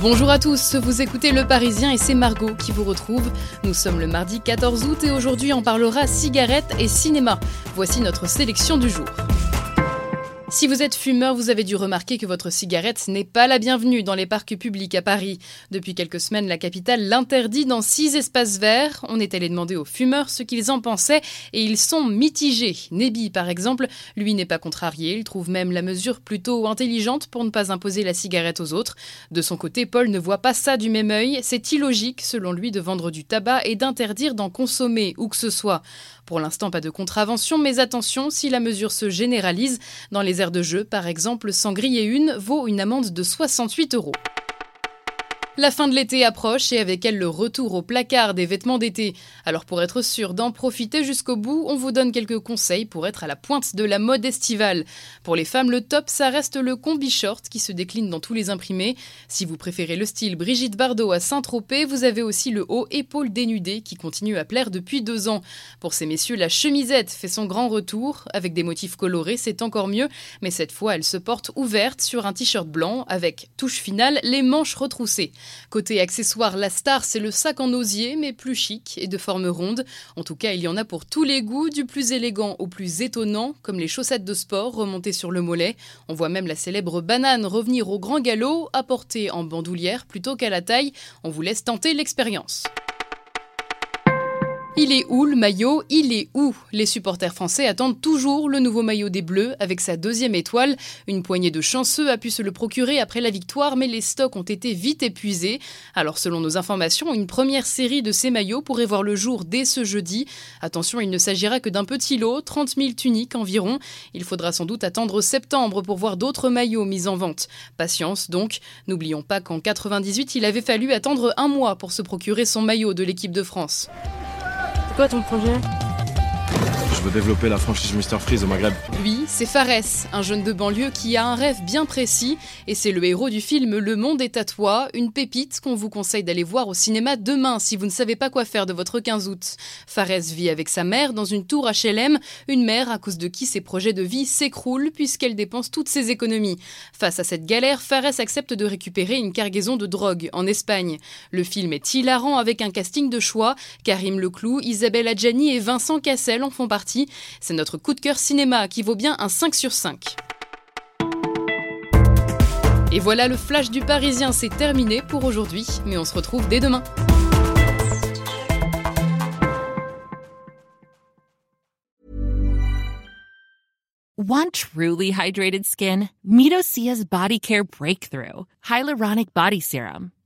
Bonjour à tous, vous écoutez Le Parisien et c'est Margot qui vous retrouve. Nous sommes le mardi 14 août et aujourd'hui on parlera cigarettes et cinéma. Voici notre sélection du jour. Si vous êtes fumeur, vous avez dû remarquer que votre cigarette n'est pas la bienvenue dans les parcs publics à Paris. Depuis quelques semaines, la capitale l'interdit dans six espaces verts. On est allé demander aux fumeurs ce qu'ils en pensaient et ils sont mitigés. Nebi, par exemple, lui n'est pas contrarié. Il trouve même la mesure plutôt intelligente pour ne pas imposer la cigarette aux autres. De son côté, Paul ne voit pas ça du même œil. C'est illogique, selon lui, de vendre du tabac et d'interdire d'en consommer où que ce soit. Pour l'instant, pas de contravention, mais attention, si la mesure se généralise, dans les de jeu, par exemple, s'en griller une vaut une amende de 68 euros. La fin de l'été approche et avec elle le retour au placard des vêtements d'été. Alors pour être sûr d'en profiter jusqu'au bout, on vous donne quelques conseils pour être à la pointe de la mode estivale. Pour les femmes, le top, ça reste le combi short qui se décline dans tous les imprimés. Si vous préférez le style Brigitte Bardot à Saint-Tropez, vous avez aussi le haut épaule dénudé qui continue à plaire depuis deux ans. Pour ces messieurs, la chemisette fait son grand retour. Avec des motifs colorés, c'est encore mieux, mais cette fois, elle se porte ouverte sur un t-shirt blanc avec touche finale, les manches retroussées. Côté accessoires, la star, c'est le sac en osier, mais plus chic et de forme ronde. En tout cas, il y en a pour tous les goûts, du plus élégant au plus étonnant, comme les chaussettes de sport remontées sur le mollet. On voit même la célèbre banane revenir au grand galop, apportée en bandoulière plutôt qu'à la taille. On vous laisse tenter l'expérience. Il est où le maillot? Il est où? Les supporters français attendent toujours le nouveau maillot des Bleus avec sa deuxième étoile. Une poignée de chanceux a pu se le procurer après la victoire, mais les stocks ont été vite épuisés. Alors selon nos informations, une première série de ces maillots pourrait voir le jour dès ce jeudi. Attention, il ne s'agira que d'un petit lot, 30 000 tuniques environ. Il faudra sans doute attendre septembre pour voir d'autres maillots mis en vente. Patience donc. N'oublions pas qu'en 98, il avait fallu attendre un mois pour se procurer son maillot de l'équipe de France. C'est quoi ton projet? Je veux développer la franchise Mr Freeze au Maghreb. C'est Fares, un jeune de banlieue qui a un rêve bien précis, et c'est le héros du film Le Monde est à toi, une pépite qu'on vous conseille d'aller voir au cinéma demain si vous ne savez pas quoi faire de votre 15 août. Fares vit avec sa mère dans une tour HLM, une mère à cause de qui ses projets de vie s'écroulent puisqu'elle dépense toutes ses économies. Face à cette galère, Fares accepte de récupérer une cargaison de drogue en Espagne. Le film est hilarant avec un casting de choix, Karim Leclou, Isabelle Adjani et Vincent Cassel en font partie. C'est notre coup de cœur cinéma qui vaut bien un 5 sur 5. Et voilà, le flash du Parisien, c'est terminé pour aujourd'hui, mais on se retrouve dès demain. Want truly hydrated skin? Medocia's Body Care Breakthrough Hyaluronic Body Serum.